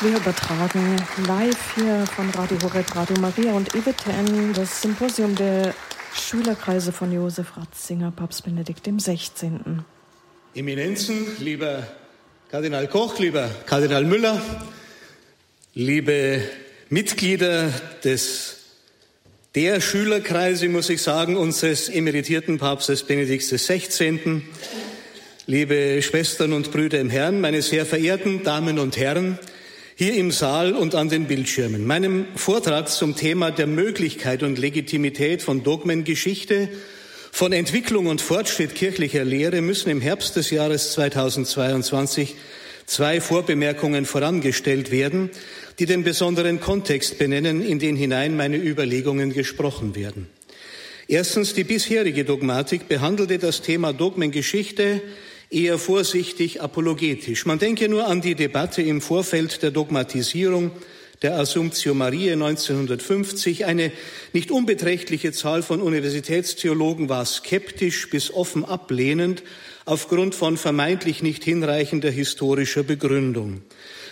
Wir übertragen live hier von Radio Horeb, Radio Maria und EWTN das Symposium der Schülerkreise von Josef Ratzinger, Papst Benedikt XVI. Eminenzen, lieber Kardinal Koch, lieber Kardinal Müller, liebe Mitglieder des der Schülerkreise, muss ich sagen, unseres emeritierten Papstes Benedikts XVI., liebe Schwestern und Brüder im Herrn, meine sehr verehrten Damen und Herren, hier im Saal und an den Bildschirmen. Meinem Vortrag zum Thema der Möglichkeit und Legitimität von Dogmengeschichte, von Entwicklung und Fortschritt kirchlicher Lehre müssen im Herbst des Jahres 2022 zwei Vorbemerkungen vorangestellt werden, die den besonderen Kontext benennen, in den hinein meine Überlegungen gesprochen werden. Erstens, die bisherige Dogmatik behandelte das Thema Dogmengeschichte eher vorsichtig apologetisch. Man denke nur an die Debatte im Vorfeld der Dogmatisierung der Assumptio Mariae 1950. Eine nicht unbeträchtliche Zahl von Universitätstheologen war skeptisch bis offen ablehnend aufgrund von vermeintlich nicht hinreichender historischer Begründung.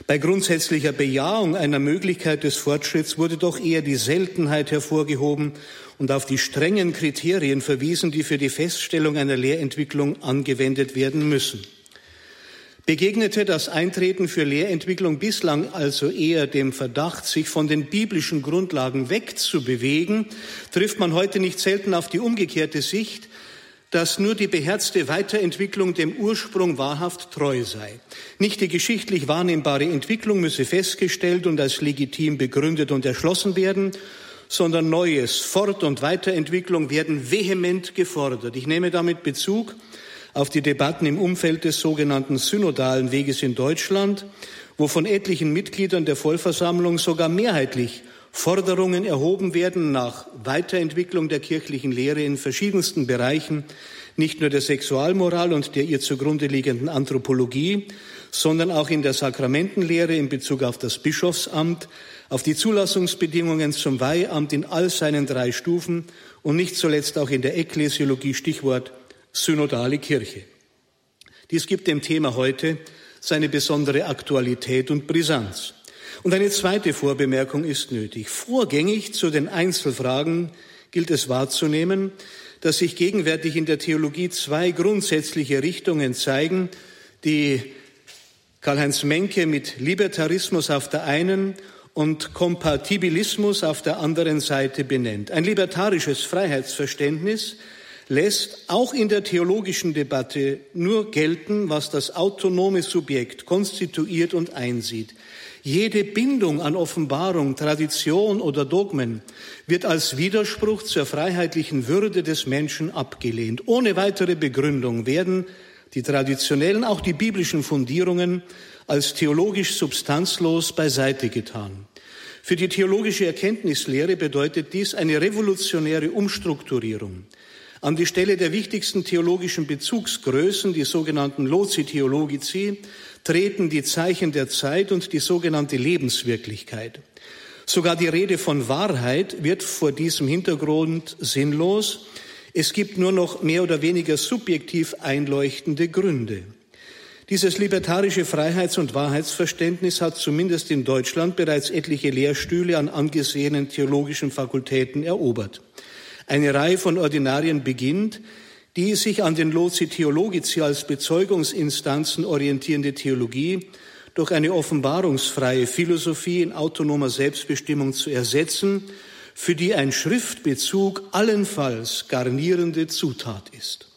Bei grundsätzlicher Bejahung einer Möglichkeit des Fortschritts wurde doch eher die Seltenheit hervorgehoben und auf die strengen Kriterien verwiesen, die für die Feststellung einer Lehrentwicklung angewendet werden müssen. Begegnete das Eintreten für Lehrentwicklung bislang also eher dem Verdacht, sich von den biblischen Grundlagen wegzubewegen, trifft man heute nicht selten auf die umgekehrte Sicht, dass nur die beherzte Weiterentwicklung dem Ursprung wahrhaft treu sei. Nicht die geschichtlich wahrnehmbare Entwicklung müsse festgestellt und als legitim begründet und erschlossen werden, sondern Neues, Fort- und Weiterentwicklung werden vehement gefordert. Ich nehme damit Bezug auf die Debatten im Umfeld des sogenannten synodalen Weges in Deutschland, wo von etlichen Mitgliedern der Vollversammlung sogar mehrheitlich Forderungen erhoben werden nach Weiterentwicklung der kirchlichen Lehre in verschiedensten Bereichen, nicht nur der Sexualmoral und der ihr zugrunde liegenden Anthropologie, sondern auch in der Sakramentenlehre in Bezug auf das Bischofsamt, auf die Zulassungsbedingungen zum Weihamt in all seinen drei Stufen und nicht zuletzt auch in der Ekklesiologie, Stichwort synodale Kirche. Dies gibt dem Thema heute seine besondere Aktualität und Brisanz. Und eine zweite Vorbemerkung ist nötig. Vorgängig zu den Einzelfragen gilt es wahrzunehmen, dass sich gegenwärtig in der Theologie zwei grundsätzliche Richtungen zeigen, die Karl-Heinz Menke mit Libertarismus auf der einen und Kompatibilismus auf der anderen Seite benennt. Ein libertarisches Freiheitsverständnis lässt auch in der theologischen Debatte nur gelten, was das autonome Subjekt konstituiert und einsieht. Jede Bindung an Offenbarung, Tradition oder Dogmen wird als Widerspruch zur freiheitlichen Würde des Menschen abgelehnt. Ohne weitere Begründung werden die traditionellen, auch die biblischen Fundierungen als theologisch substanzlos beiseite getan. Für die theologische Erkenntnislehre bedeutet dies eine revolutionäre Umstrukturierung. An die Stelle der wichtigsten theologischen Bezugsgrößen, die sogenannten Loci Theologici, treten die Zeichen der Zeit und die sogenannte Lebenswirklichkeit. Sogar die Rede von Wahrheit wird vor diesem Hintergrund sinnlos. Es gibt nur noch mehr oder weniger subjektiv einleuchtende Gründe. Dieses libertarische Freiheits- und Wahrheitsverständnis hat zumindest in Deutschland bereits etliche Lehrstühle an angesehenen theologischen Fakultäten erobert. Eine Reihe von Ordinarien beginnt, die sich an den Loci Theologici als Bezeugungsinstanzen orientierende Theologie durch eine offenbarungsfreie Philosophie in autonomer Selbstbestimmung zu ersetzen, für die ein Schriftbezug allenfalls garnierende Zutat ist.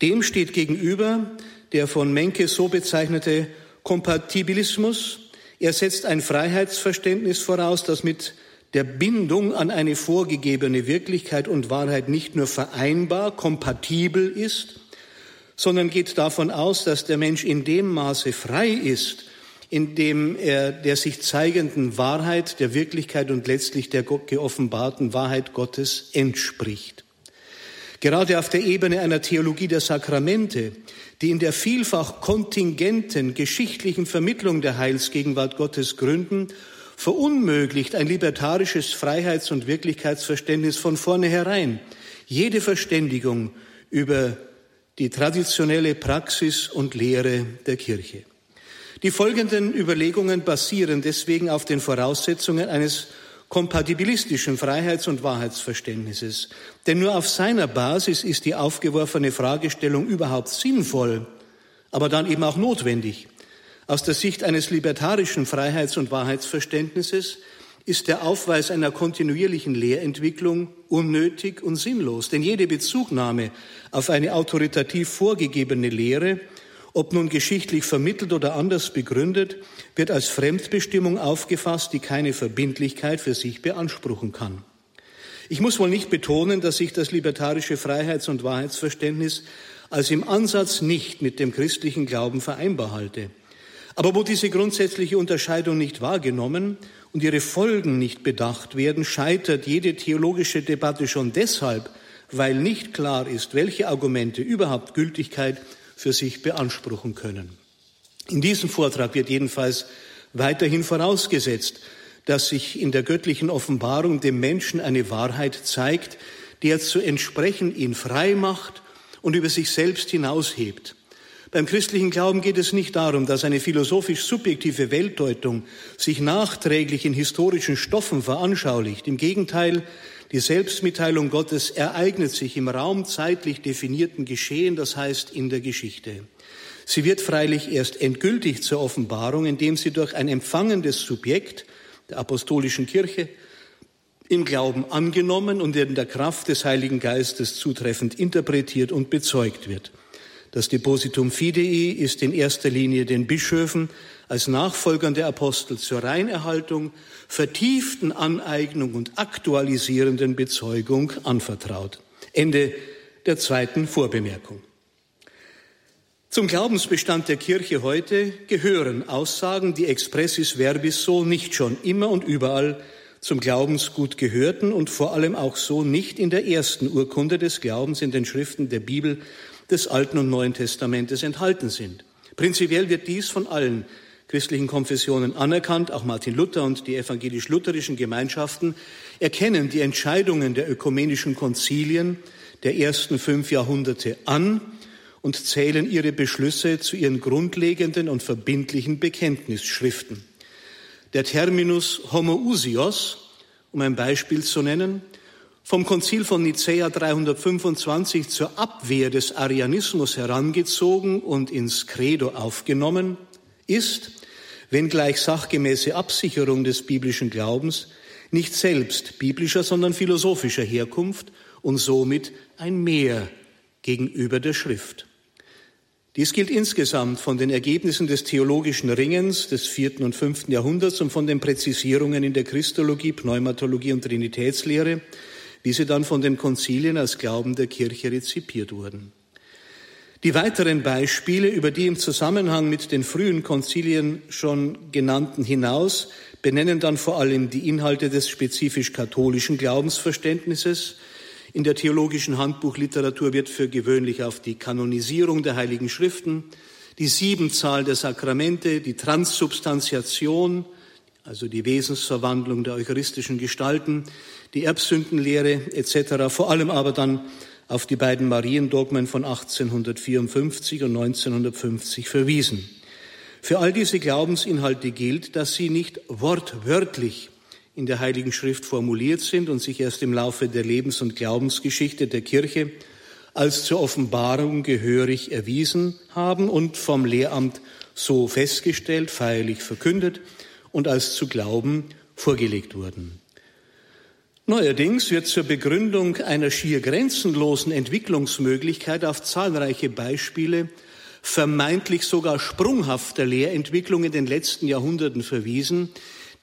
Dem steht gegenüber der von Menke so bezeichnete Kompatibilismus. Er setzt ein Freiheitsverständnis voraus, das mit der Bindung an eine vorgegebene Wirklichkeit und Wahrheit nicht nur vereinbar, kompatibel ist, sondern geht davon aus, dass der Mensch in dem Maße frei ist, in dem er der sich zeigenden Wahrheit, der Wirklichkeit und letztlich der geoffenbarten Wahrheit Gottes entspricht. Gerade auf der Ebene einer Theologie der Sakramente, die in der vielfach kontingenten geschichtlichen Vermittlung der Heilsgegenwart Gottes gründen, verunmöglicht ein libertarisches Freiheits- und Wirklichkeitsverständnis von vornherein jede Verständigung über die traditionelle Praxis und Lehre der Kirche. Die folgenden Überlegungen basieren deswegen auf den Voraussetzungen eines kompatibilistischen Freiheits- und Wahrheitsverständnisses. Denn nur auf seiner Basis ist die aufgeworfene Fragestellung überhaupt sinnvoll, aber dann eben auch notwendig. Aus der Sicht eines libertarischen Freiheits- und Wahrheitsverständnisses ist der Aufweis einer kontinuierlichen Lehrentwicklung unnötig und sinnlos. Denn jede Bezugnahme auf eine autoritativ vorgegebene Lehre, ob nun geschichtlich vermittelt oder anders begründet, wird als Fremdbestimmung aufgefasst, die keine Verbindlichkeit für sich beanspruchen kann. Ich muss wohl nicht betonen, dass ich das libertarische Freiheits- und Wahrheitsverständnis als im Ansatz nicht mit dem christlichen Glauben vereinbar halte. Aber wo diese grundsätzliche Unterscheidung nicht wahrgenommen und ihre Folgen nicht bedacht werden, scheitert jede theologische Debatte schon deshalb, weil nicht klar ist, welche Argumente überhaupt Gültigkeit für sich beanspruchen können. In diesem Vortrag wird jedenfalls weiterhin vorausgesetzt, dass sich in der göttlichen Offenbarung dem Menschen eine Wahrheit zeigt, die er zu entsprechen ihn frei macht und über sich selbst hinaushebt. Beim christlichen Glauben geht es nicht darum, dass eine philosophisch subjektive Weltdeutung sich nachträglich in historischen Stoffen veranschaulicht. Im Gegenteil, die Selbstmitteilung Gottes ereignet sich im Raum zeitlich definierten Geschehen, das heißt in der Geschichte. Sie wird freilich erst endgültig zur Offenbarung, indem sie durch ein empfangendes Subjekt der apostolischen Kirche im Glauben angenommen und in der Kraft des Heiligen Geistes zutreffend interpretiert und bezeugt wird. Das Depositum Fidei ist in erster Linie den Bischöfen als Nachfolgern der Apostel zur Reinerhaltung, vertieften Aneignung und aktualisierenden Bezeugung anvertraut. Ende der zweiten Vorbemerkung. Zum Glaubensbestand der Kirche heute gehören Aussagen, die expressis verbis so nicht schon immer und überall zum Glaubensgut gehörten und vor allem auch so nicht in der ersten Urkunde des Glaubens in den Schriften der Bibel des Alten und Neuen Testamentes enthalten sind. Prinzipiell wird dies von allen christlichen Konfessionen anerkannt. Auch Martin Luther und die evangelisch-lutherischen Gemeinschaften erkennen die Entscheidungen der ökumenischen Konzilien der ersten fünf Jahrhunderte an und zählen ihre Beschlüsse zu ihren grundlegenden und verbindlichen Bekenntnisschriften. Der Terminus homoousios, um ein Beispiel zu nennen, vom Konzil von Nicäa 325 zur Abwehr des Arianismus herangezogen und ins Credo aufgenommen, ist, wenngleich sachgemäße Absicherung des biblischen Glaubens, nicht selbst biblischer, sondern philosophischer Herkunft und somit ein Mehr gegenüber der Schrift. Dies gilt insgesamt von den Ergebnissen des theologischen Ringens des vierten und fünften Jahrhunderts und von den Präzisierungen in der Christologie, Pneumatologie und Trinitätslehre, wie sie dann von den Konzilien als Glauben der Kirche rezipiert wurden. Die weiteren Beispiele, über die im Zusammenhang mit den frühen Konzilien schon genannten hinaus, benennen dann vor allem die Inhalte des spezifisch katholischen Glaubensverständnisses. In der theologischen Handbuchliteratur wird für gewöhnlich auf die Kanonisierung der Heiligen Schriften, die Siebenzahl der Sakramente, die Transsubstantiation, also die Wesensverwandlung der eucharistischen Gestalten, die Erbsündenlehre etc., vor allem aber dann auf die beiden Mariendogmen von 1854 und 1950 verwiesen. Für all diese Glaubensinhalte gilt, dass sie nicht wortwörtlich in der Heiligen Schrift formuliert sind und sich erst im Laufe der Lebens- und Glaubensgeschichte der Kirche als zur Offenbarung gehörig erwiesen haben und vom Lehramt so festgestellt, feierlich verkündet und als zu glauben vorgelegt wurden. Neuerdings wird zur Begründung einer schier grenzenlosen Entwicklungsmöglichkeit auf zahlreiche Beispiele vermeintlich sogar sprunghafter Lehrentwicklung in den letzten Jahrhunderten verwiesen,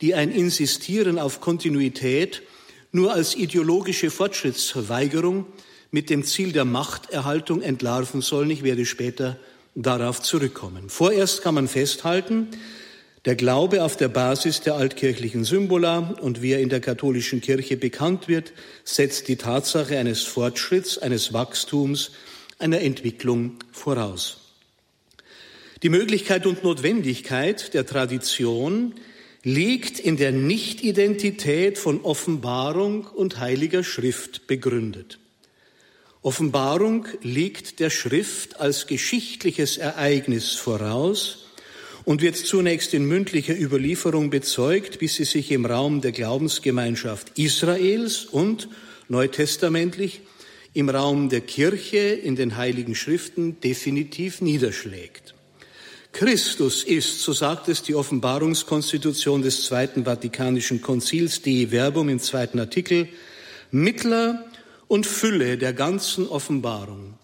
die ein Insistieren auf Kontinuität nur als ideologische Fortschrittsverweigerung mit dem Ziel der Machterhaltung entlarven sollen. Ich werde später darauf zurückkommen. Vorerst kann man festhalten, der Glaube auf der Basis der altkirchlichen Symbola und wie er in der katholischen Kirche bekannt wird, setzt die Tatsache eines Fortschritts, eines Wachstums, einer Entwicklung voraus. Die Möglichkeit und Notwendigkeit der Tradition liegt in der Nichtidentität von Offenbarung und heiliger Schrift begründet. Offenbarung liegt der Schrift als geschichtliches Ereignis voraus und wird zunächst in mündlicher Überlieferung bezeugt, bis sie sich im Raum der Glaubensgemeinschaft Israels und neutestamentlich im Raum der Kirche in den heiligen Schriften definitiv niederschlägt. Christus ist, so sagt es die Offenbarungskonstitution des Zweiten Vatikanischen Konzils, Dei Verbum im zweiten Artikel, Mittler und Fülle der ganzen Offenbarung.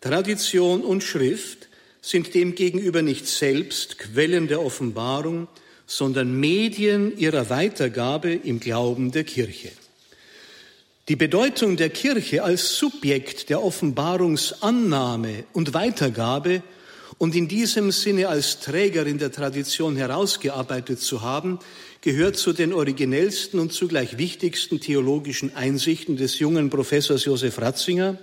Tradition und Schrift sind demgegenüber nicht selbst Quellen der Offenbarung, sondern Medien ihrer Weitergabe im Glauben der Kirche. Die Bedeutung der Kirche als Subjekt der Offenbarungsannahme und Weitergabe und in diesem Sinne als Trägerin der Tradition herausgearbeitet zu haben, gehört zu den originellsten und zugleich wichtigsten theologischen Einsichten des jungen Professors Josef Ratzinger.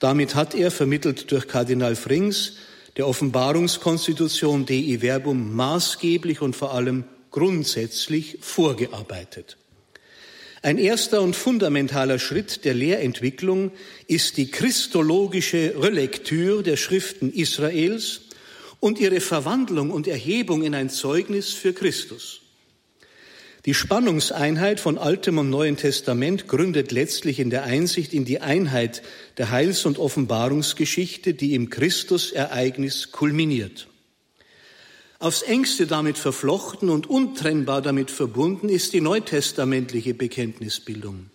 Damit hat er, vermittelt durch Kardinal Frings, der Offenbarungskonstitution Dei Verbum maßgeblich und vor allem grundsätzlich vorgearbeitet. Ein erster und fundamentaler Schritt der Lehrentwicklung ist die christologische Relektür der Schriften Israels und ihre Verwandlung und Erhebung in ein Zeugnis für Christus. Die Spannungseinheit von Altem und Neuen Testament gründet letztlich in der Einsicht in die Einheit der Heils- und Offenbarungsgeschichte, die im Christusereignis kulminiert. Aufs engste damit verflochten und untrennbar damit verbunden ist die neutestamentliche Bekenntnisbildung.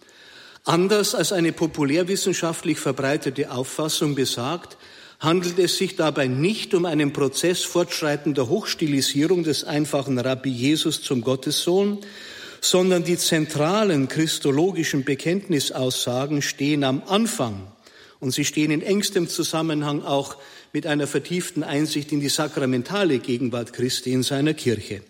Anders als eine populärwissenschaftlich verbreitete Auffassung besagt, handelt es sich dabei nicht um einen Prozess fortschreitender Hochstilisierung des einfachen Rabbi Jesus zum Gottessohn, sondern die zentralen christologischen Bekenntnisaussagen stehen am Anfang und sie stehen in engstem Zusammenhang auch mit einer vertieften Einsicht in die sakramentale Gegenwart Christi in seiner Kirche.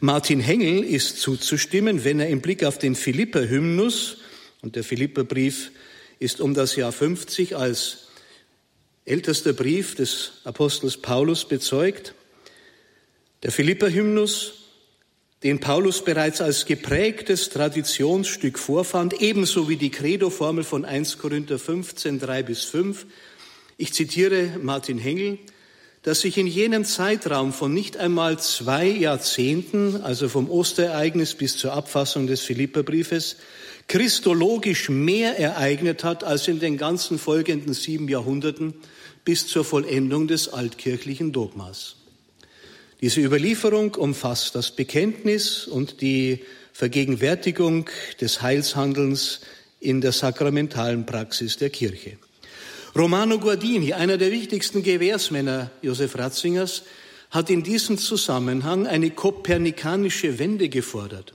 Martin Hengel ist zuzustimmen, wenn er im Blick auf den Philipper-Hymnus, und der Philipperbrief ist um das Jahr 50 als ältester Brief des Apostels Paulus bezeugt. Der Philipper-Hymnus, den Paulus bereits als geprägtes Traditionsstück vorfand, ebenso wie die Credo-Formel von 1 Korinther 15, 3 bis 5. Ich zitiere Martin Hengel, dass sich in jenem Zeitraum von nicht einmal zwei Jahrzehnten, also vom Osterereignis bis zur Abfassung des Philipperbriefes, christologisch mehr ereignet hat als in den ganzen folgenden sieben Jahrhunderten bis zur Vollendung des altkirchlichen Dogmas. Diese Überlieferung umfasst das Bekenntnis und die Vergegenwärtigung des Heilshandelns in der sakramentalen Praxis der Kirche. Romano Guardini, einer der wichtigsten Gewährsmänner Josef Ratzingers, hat in diesem Zusammenhang eine kopernikanische Wende gefordert.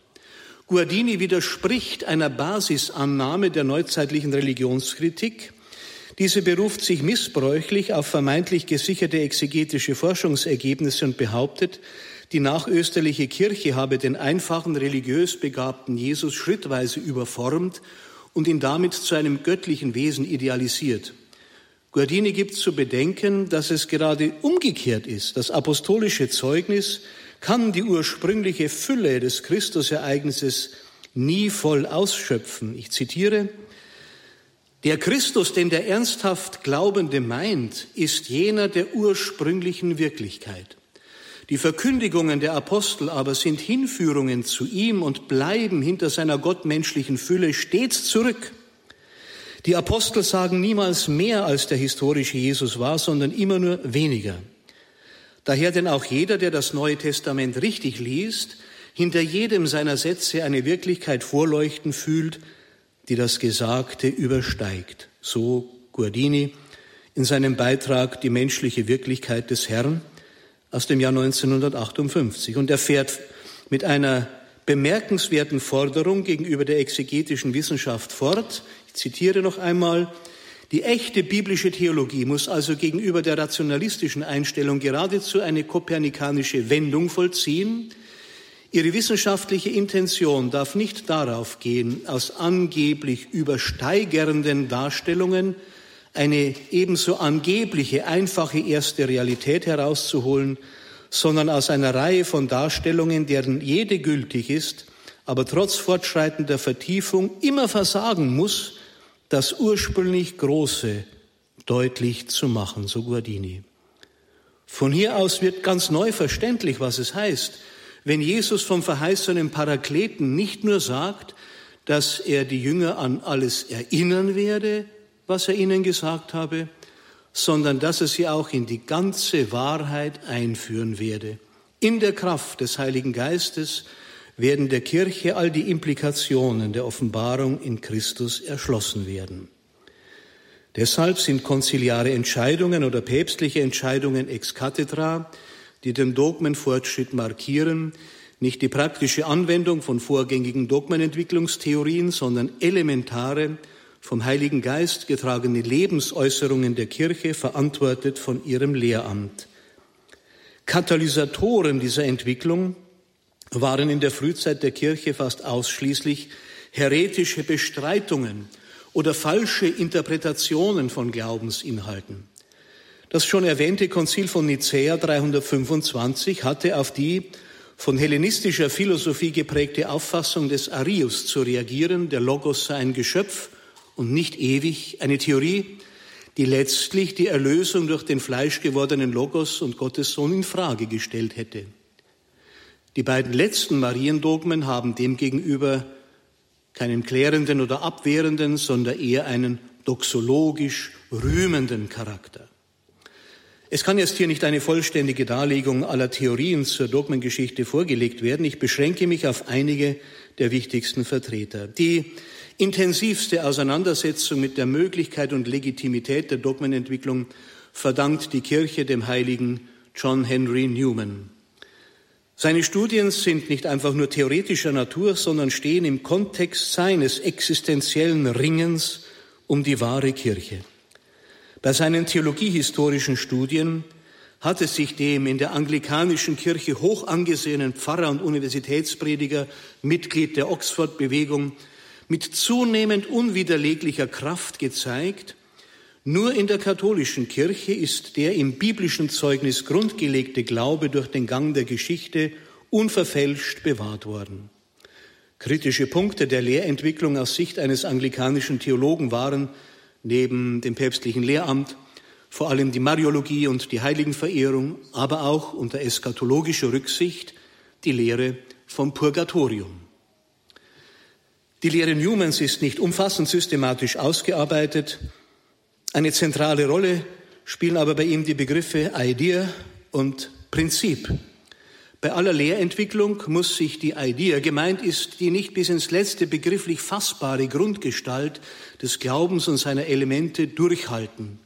Guardini widerspricht einer Basisannahme der neuzeitlichen Religionskritik. Diese beruft sich missbräuchlich auf vermeintlich gesicherte exegetische Forschungsergebnisse und behauptet, die nachösterliche Kirche habe den einfachen religiös begabten Jesus schrittweise überformt und ihn damit zu einem göttlichen Wesen idealisiert. Guardini gibt zu bedenken, dass es gerade umgekehrt ist. Das apostolische Zeugnis kann die ursprüngliche Fülle des Christusereignisses nie voll ausschöpfen. Ich zitiere, der Christus, den der ernsthaft Glaubende meint, ist jener der ursprünglichen Wirklichkeit. Die Verkündigungen der Apostel aber sind Hinführungen zu ihm und bleiben hinter seiner gottmenschlichen Fülle stets zurück. Die Apostel sagen niemals mehr, als der historische Jesus war, sondern immer nur weniger. Daher denn auch jeder, der das Neue Testament richtig liest, hinter jedem seiner Sätze eine Wirklichkeit vorleuchten fühlt, die das Gesagte übersteigt. So Guardini in seinem Beitrag Die menschliche Wirklichkeit des Herrn aus dem Jahr 1958. Und er fährt mit einer bemerkenswerten Forderung gegenüber der exegetischen Wissenschaft fort. Ich zitiere noch einmal, die echte biblische Theologie muss also gegenüber der rationalistischen Einstellung geradezu eine kopernikanische Wendung vollziehen. Ihre wissenschaftliche Intention darf nicht darauf gehen, aus angeblich übersteigernden Darstellungen eine ebenso angebliche einfache erste Realität herauszuholen, sondern aus einer Reihe von Darstellungen, deren jede gültig ist, aber trotz fortschreitender Vertiefung immer versagen muss, das ursprünglich Große deutlich zu machen, so Guardini. Von hier aus wird ganz neu verständlich, was es heißt, wenn Jesus vom verheißenen Parakleten nicht nur sagt, dass er die Jünger an alles erinnern werde, was er ihnen gesagt habe, sondern dass er sie auch in die ganze Wahrheit einführen werde. In der Kraft des Heiligen Geistes werden der Kirche all die Implikationen der Offenbarung in Christus erschlossen werden. Deshalb sind konziliare Entscheidungen oder päpstliche Entscheidungen ex cathedra, die den Dogmenfortschritt markieren, nicht die praktische Anwendung von vorgängigen Dogmenentwicklungstheorien, sondern elementare, vom Heiligen Geist getragene Lebensäußerungen der Kirche, verantwortet von ihrem Lehramt. Katalysatoren dieser Entwicklung waren in der Frühzeit der Kirche fast ausschließlich heretische Bestreitungen oder falsche Interpretationen von Glaubensinhalten. Das schon erwähnte Konzil von Nicäa 325 hatte auf die von hellenistischer Philosophie geprägte Auffassung des Arius zu reagieren, der Logos sei ein Geschöpf und nicht ewig, eine Theorie, die letztlich die Erlösung durch den fleischgewordenen Logos und Gottes Sohn in Frage gestellt hätte. Die beiden letzten Mariendogmen haben demgegenüber keinen klärenden oder abwehrenden, sondern eher einen doxologisch rühmenden Charakter. Es kann jetzt hier nicht eine vollständige Darlegung aller Theorien zur Dogmengeschichte vorgelegt werden. Ich beschränke mich auf einige der wichtigsten Vertreter. Die intensivste Auseinandersetzung mit der Möglichkeit und Legitimität der Dogmenentwicklung verdankt die Kirche dem heiligen John Henry Newman. Seine Studien sind nicht einfach nur theoretischer Natur, sondern stehen im Kontext seines existenziellen Ringens um die wahre Kirche. Bei seinen theologiehistorischen Studien hat es sich dem in der anglikanischen Kirche hoch angesehenen Pfarrer und Universitätsprediger, Mitglied der Oxford-Bewegung, mit zunehmend unwiderleglicher Kraft gezeigt, nur in der katholischen Kirche ist der im biblischen Zeugnis grundgelegte Glaube durch den Gang der Geschichte unverfälscht bewahrt worden. Kritische Punkte der Lehrentwicklung aus Sicht eines anglikanischen Theologen waren neben dem päpstlichen Lehramt vor allem die Mariologie und die Heiligenverehrung, aber auch unter eschatologischer Rücksicht die Lehre vom Purgatorium. Die Lehre Newmans ist nicht umfassend systematisch ausgearbeitet, eine zentrale Rolle spielen aber bei ihm die Begriffe Idea und Prinzip. Bei aller Lehrentwicklung muss sich die Idea, gemeint ist die nicht bis ins letzte begrifflich fassbare Grundgestalt des Glaubens und seiner Elemente durchhalten.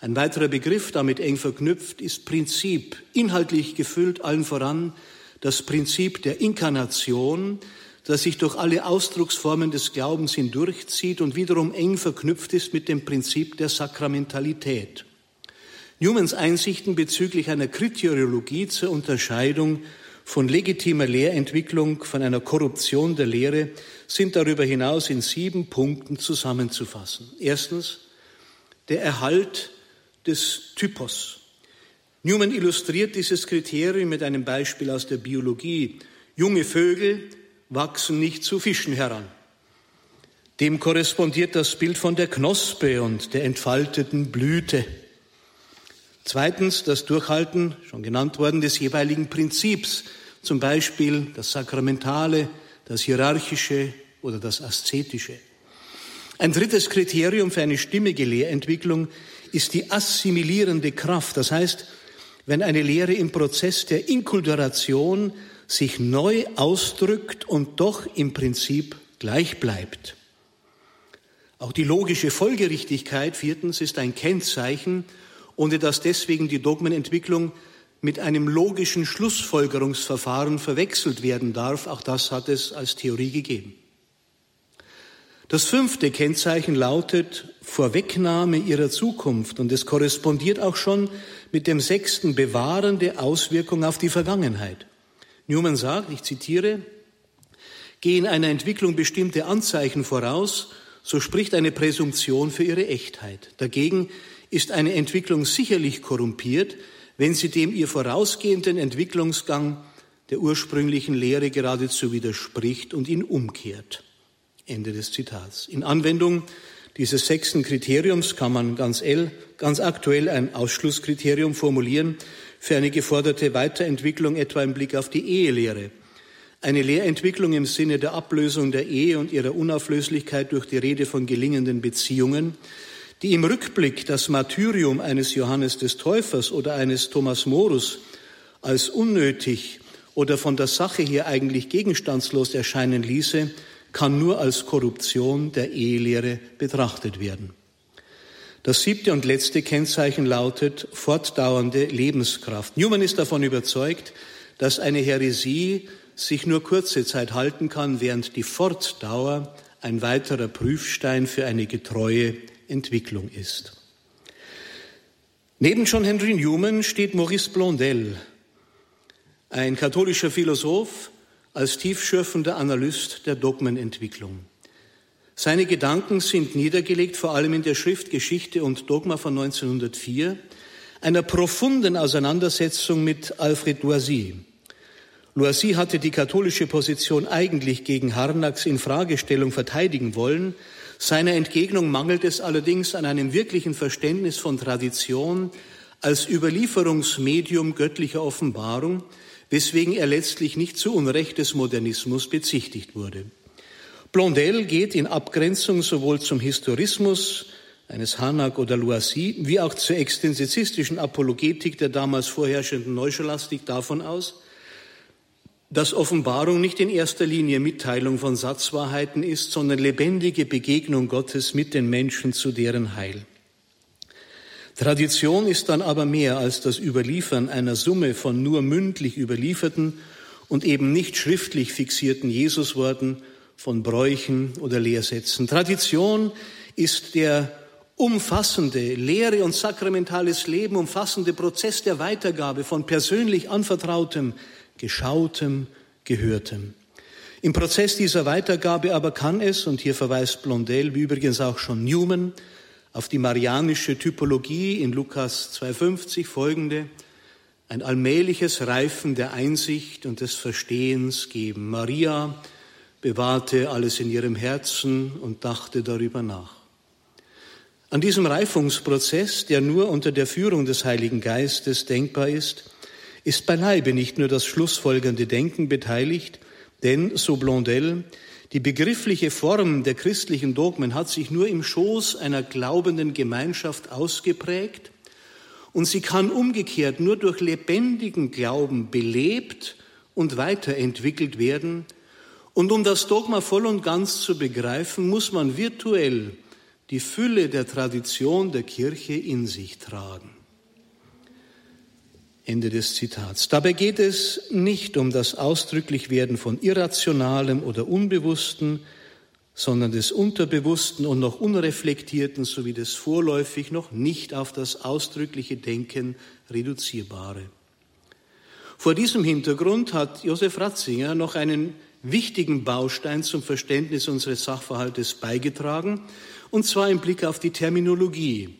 Ein weiterer Begriff, damit eng verknüpft, ist Prinzip, inhaltlich gefüllt allen voran das Prinzip der Inkarnation, das sich durch alle Ausdrucksformen des Glaubens hindurchzieht und wiederum eng verknüpft ist mit dem Prinzip der Sakramentalität. Newmans Einsichten bezüglich einer Kriteriologie zur Unterscheidung von legitimer Lehrentwicklung von einer Korruption der Lehre sind darüber hinaus in sieben Punkten zusammenzufassen. Erstens, der Erhalt des Typos. Newman illustriert dieses Kriterium mit einem Beispiel aus der Biologie. Junge Vögel wachsen nicht zu Fischen heran. Dem korrespondiert das Bild von der Knospe und der entfalteten Blüte. Zweitens das Durchhalten, schon genannt worden, des jeweiligen Prinzips, zum Beispiel das Sakramentale, das Hierarchische oder das Aszetische. Ein drittes Kriterium für eine stimmige Lehrentwicklung ist die assimilierende Kraft. Das heißt, wenn eine Lehre im Prozess der Inkulturation sich neu ausdrückt und doch im Prinzip gleich bleibt. Auch die logische Folgerichtigkeit, viertens, ist ein Kennzeichen, ohne dass deswegen die Dogmenentwicklung mit einem logischen Schlussfolgerungsverfahren verwechselt werden darf. Auch das hat es als Theorie gegeben. Das fünfte Kennzeichen lautet Vorwegnahme ihrer Zukunft und es korrespondiert auch schon mit dem sechsten bewahrende Auswirkung auf die Vergangenheit. Newman sagt, ich zitiere, gehen einer Entwicklung bestimmte Anzeichen voraus, so spricht eine Präsumption für ihre Echtheit. Dagegen ist eine Entwicklung sicherlich korrumpiert, wenn sie dem ihr vorausgehenden Entwicklungsgang der ursprünglichen Lehre geradezu widerspricht und ihn umkehrt. Ende des Zitats. In Anwendung dieses sechsten Kriteriums kann man ganz, ganz aktuell ein Ausschlusskriterium formulieren für eine geforderte Weiterentwicklung, etwa im Blick auf die Ehelehre. Eine Lehrentwicklung im Sinne der Ablösung der Ehe und ihrer Unauflöslichkeit durch die Rede von gelingenden Beziehungen, die im Rückblick das Martyrium eines Johannes des Täufers oder eines Thomas Morus als unnötig oder von der Sache her eigentlich gegenstandslos erscheinen ließe, kann nur als Korruption der Ehelehre betrachtet werden. Das siebte und letzte Kennzeichen lautet fortdauernde Lebenskraft. Newman ist davon überzeugt, dass eine Häresie sich nur kurze Zeit halten kann, während die Fortdauer ein weiterer Prüfstein für eine getreue Entwicklung ist. Neben John Henry Newman steht Maurice Blondel, ein katholischer Philosoph als tiefschürfender Analyst der Dogmenentwicklung. Seine Gedanken sind niedergelegt vor allem in der Schrift Geschichte und Dogma von 1904, einer profunden Auseinandersetzung mit Alfred Loisy. Loisy hatte die katholische Position eigentlich gegen Harnacks Infragestellung verteidigen wollen. Seiner Entgegnung mangelt es allerdings an einem wirklichen Verständnis von Tradition als Überlieferungsmedium göttlicher Offenbarung, weswegen er letztlich nicht zu Unrecht des Modernismus bezichtigt wurde. Blondel geht in Abgrenzung sowohl zum Historismus eines Hanak oder Loisy wie auch zur extensizistischen Apologetik der damals vorherrschenden Neuscholastik davon aus, dass Offenbarung nicht in erster Linie Mitteilung von Satzwahrheiten ist, sondern lebendige Begegnung Gottes mit den Menschen zu deren Heil. Tradition ist dann aber mehr als das Überliefern einer Summe von nur mündlich überlieferten und eben nicht schriftlich fixierten Jesusworten von Bräuchen oder Lehrsätzen. Tradition ist der umfassende Lehre und sakramentales Leben umfassende Prozess der Weitergabe von persönlich anvertrautem, geschautem, gehörtem. Im Prozess dieser Weitergabe aber kann es, und hier verweist Blondel, wie übrigens auch schon Newman, auf die marianische Typologie in Lukas 2.50 folgende, ein allmähliches Reifen der Einsicht und des Verstehens geben. Maria bewahrte alles in ihrem Herzen und dachte darüber nach. An diesem Reifungsprozess, der nur unter der Führung des Heiligen Geistes denkbar ist, ist beileibe nicht nur das schlussfolgernde Denken beteiligt, denn, so Blondel, die begriffliche Form der christlichen Dogmen hat sich nur im Schoß einer glaubenden Gemeinschaft ausgeprägt und sie kann umgekehrt nur durch lebendigen Glauben belebt und weiterentwickelt werden, und um das Dogma voll und ganz zu begreifen, muss man virtuell die Fülle der Tradition der Kirche in sich tragen. Ende des Zitats. Dabei geht es nicht um das Ausdrücklichwerden von Irrationalem oder Unbewussten, sondern des Unterbewussten und noch Unreflektierten sowie des vorläufig noch nicht auf das ausdrückliche Denken reduzierbare. Vor diesem Hintergrund hat Josef Ratzinger noch einen wichtigen Baustein zum Verständnis unseres Sachverhaltes beigetragen, und zwar im Blick auf die Terminologie.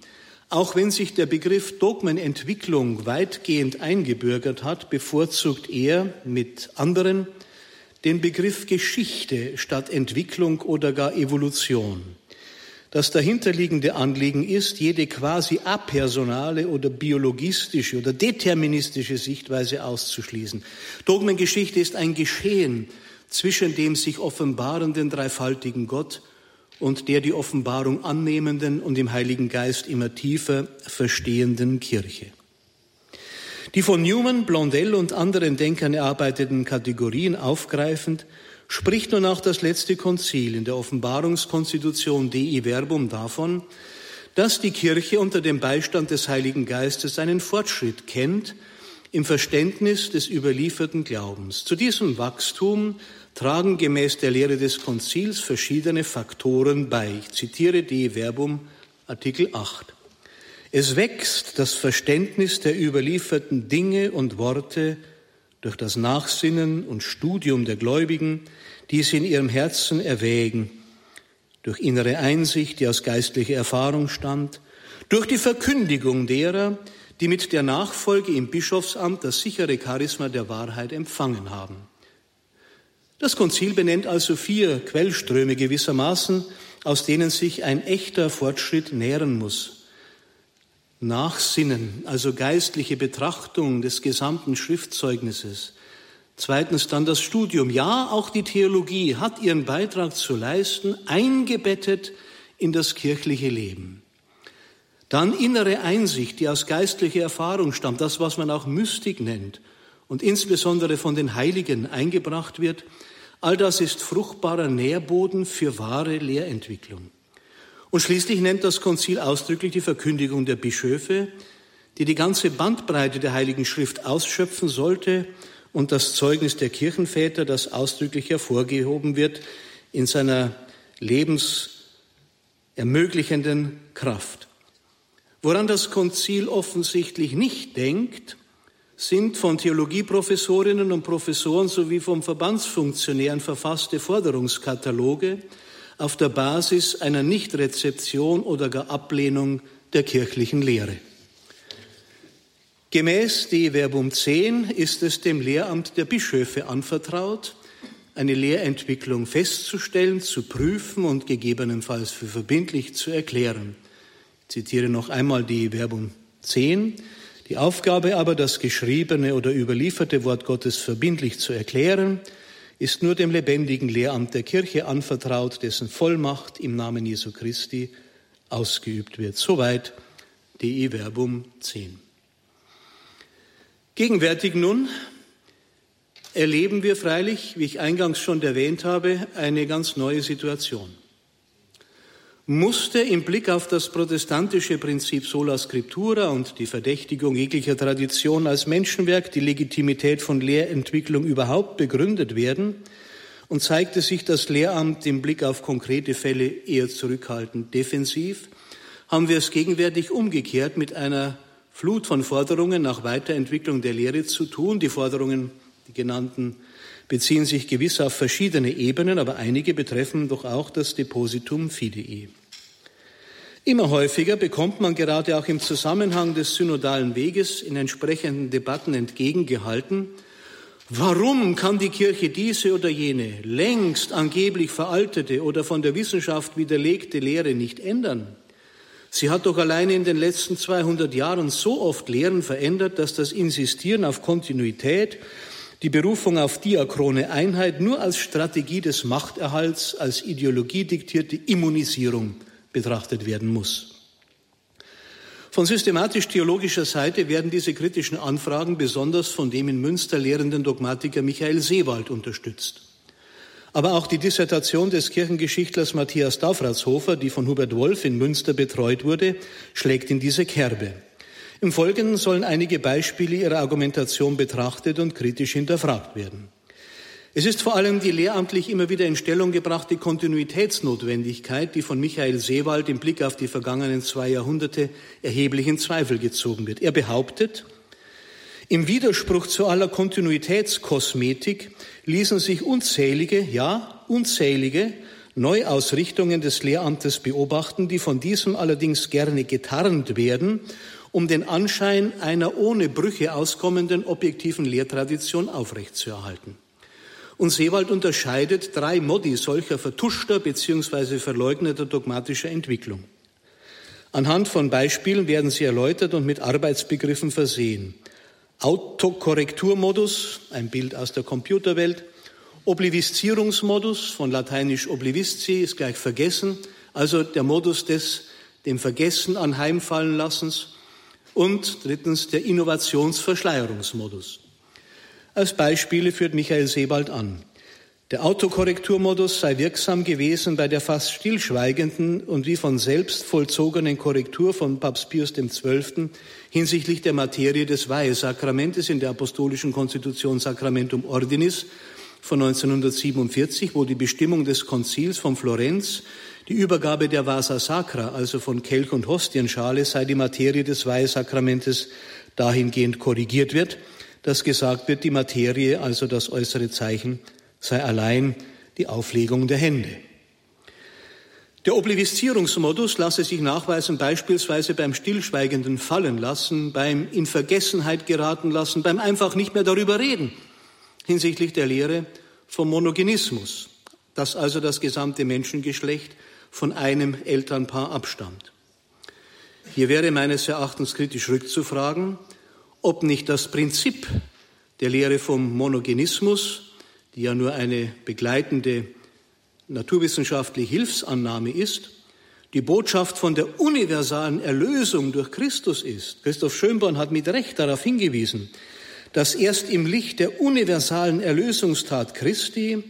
Auch wenn sich der Begriff Dogmenentwicklung weitgehend eingebürgert hat, bevorzugt er mit anderen den Begriff Geschichte statt Entwicklung oder gar Evolution. Das dahinterliegende Anliegen ist, jede quasi apersonale oder biologistische oder deterministische Sichtweise auszuschließen. Dogmengeschichte ist ein Geschehen, zwischen dem sich offenbarenden dreifaltigen Gott und der die Offenbarung annehmenden und im Heiligen Geist immer tiefer verstehenden Kirche. Die von Newman, Blondel und anderen Denkern erarbeiteten Kategorien aufgreifend, spricht nun auch das letzte Konzil in der Offenbarungskonstitution Dei Verbum davon, dass die Kirche unter dem Beistand des Heiligen Geistes einen Fortschritt kennt im Verständnis des überlieferten Glaubens. Zu diesem Wachstum tragen gemäß der Lehre des Konzils verschiedene Faktoren bei. Ich zitiere die Verbum Artikel 8. Es wächst das Verständnis der überlieferten Dinge und Worte durch das Nachsinnen und Studium der Gläubigen, die sie in ihrem Herzen erwägen, durch innere Einsicht, die aus geistlicher Erfahrung stammt, durch die Verkündigung derer, die mit der Nachfolge im Bischofsamt das sichere Charisma der Wahrheit empfangen haben. Das Konzil benennt also vier Quellströme gewissermaßen, aus denen sich ein echter Fortschritt nähren muss. Nachsinnen, also geistliche Betrachtung des gesamten Schriftzeugnisses. Zweitens dann das Studium. Ja, auch die Theologie hat ihren Beitrag zu leisten, eingebettet in das kirchliche Leben. Dann innere Einsicht, die aus geistlicher Erfahrung stammt, das, was man auch Mystik nennt und insbesondere von den Heiligen eingebracht wird. All das ist fruchtbarer Nährboden für wahre Lehrentwicklung. Und schließlich nennt das Konzil ausdrücklich die Verkündigung der Bischöfe, die die ganze Bandbreite der Heiligen Schrift ausschöpfen sollte und das Zeugnis der Kirchenväter, das ausdrücklich hervorgehoben wird in seiner lebensermöglichenden Kraft. Woran das Konzil offensichtlich nicht denkt, sind von Theologieprofessorinnen und Professoren sowie vom Verbandsfunktionären verfasste Forderungskataloge, auf der Basis einer Nichtrezeption oder gar Ablehnung der kirchlichen Lehre. Gemäß die Verbum 10 ist es dem Lehramt der Bischöfe anvertraut, eine Lehrentwicklung festzustellen, zu prüfen und gegebenenfalls für verbindlich zu erklären. Ich zitiere noch einmal die Verbum 10. Die Aufgabe aber, das geschriebene oder überlieferte Wort Gottes verbindlich zu erklären, ist nur dem lebendigen Lehramt der Kirche anvertraut, dessen Vollmacht im Namen Jesu Christi ausgeübt wird. Soweit die Verbum 10. Gegenwärtig nun erleben wir freilich, wie ich eingangs schon erwähnt habe, eine ganz neue Situation musste im Blick auf das protestantische Prinzip sola scriptura und die Verdächtigung jeglicher Tradition als Menschenwerk die Legitimität von Lehrentwicklung überhaupt begründet werden und zeigte sich das Lehramt im Blick auf konkrete Fälle eher zurückhaltend defensiv, haben wir es gegenwärtig umgekehrt mit einer Flut von Forderungen nach Weiterentwicklung der Lehre zu tun. Die Forderungen, die genannten, beziehen sich gewiss auf verschiedene Ebenen, aber einige betreffen doch auch das Depositum Fidei. Immer häufiger bekommt man gerade auch im Zusammenhang des synodalen Weges in entsprechenden Debatten entgegengehalten, warum kann die Kirche diese oder jene längst angeblich veraltete oder von der Wissenschaft widerlegte Lehre nicht ändern? Sie hat doch allein in den letzten 200 Jahren so oft Lehren verändert, dass das Insistieren auf Kontinuität, die Berufung auf diachrone Einheit nur als Strategie des Machterhalts, als ideologiediktierte Immunisierung betrachtet werden muss. Von systematisch-theologischer Seite werden diese kritischen Anfragen besonders von dem in Münster lehrenden Dogmatiker Michael Seewald unterstützt. Aber auch die Dissertation des Kirchengeschichtlers Matthias Daufratshofer, die von Hubert Wolf in Münster betreut wurde, schlägt in diese Kerbe. Im Folgenden sollen einige Beispiele ihrer Argumentation betrachtet und kritisch hinterfragt werden. Es ist vor allem die lehramtlich immer wieder in Stellung gebrachte Kontinuitätsnotwendigkeit, die von Michael Seewald im Blick auf die vergangenen zwei Jahrhunderte erheblich in Zweifel gezogen wird. Er behauptet, im Widerspruch zu aller Kontinuitätskosmetik ließen sich unzählige, ja, unzählige Neuausrichtungen des Lehramtes beobachten, die von diesem allerdings gerne getarnt werden, um den Anschein einer ohne Brüche auskommenden objektiven Lehrtradition aufrechtzuerhalten. Und Seewald unterscheidet drei Modi solcher vertuschter bzw. verleugneter dogmatischer Entwicklung. Anhand von Beispielen werden sie erläutert und mit Arbeitsbegriffen versehen. Autokorrekturmodus, ein Bild aus der Computerwelt, Oblivizierungsmodus, von lateinisch oblivisci, ist gleich vergessen, also der Modus des dem Vergessen anheimfallen lassens und drittens der Innovationsverschleierungsmodus. Als Beispiele führt Michael Sebald an. Der Autokorrekturmodus sei wirksam gewesen bei der fast stillschweigenden und wie von selbst vollzogenen Korrektur von Papst Pius XII. hinsichtlich der Materie des Weihesakramentes in der apostolischen Konstitution Sacramentum Ordinis von 1947, wo die Bestimmung des Konzils von Florenz, die Übergabe der Vasa Sacra, also von Kelch und Hostienschale, sei die Materie des Weihesakramentes dahingehend korrigiert wird, dass gesagt wird, die Materie, also das äußere Zeichen, sei allein die Auflegung der Hände. Der Oblivistierungsmodus lasse sich nachweisen beispielsweise beim stillschweigenden Fallenlassen, beim in Vergessenheit geraten lassen, beim einfach nicht mehr darüber reden hinsichtlich der Lehre vom Monogenismus, dass also das gesamte Menschengeschlecht von einem Elternpaar abstammt. Hier wäre meines Erachtens kritisch rückzufragen, ob nicht das Prinzip der Lehre vom Monogenismus, die ja nur eine begleitende naturwissenschaftliche Hilfsannahme ist, die Botschaft von der universalen Erlösung durch Christus ist. Christoph Schönborn hat mit Recht darauf hingewiesen, dass erst im Licht der universalen Erlösungstat Christi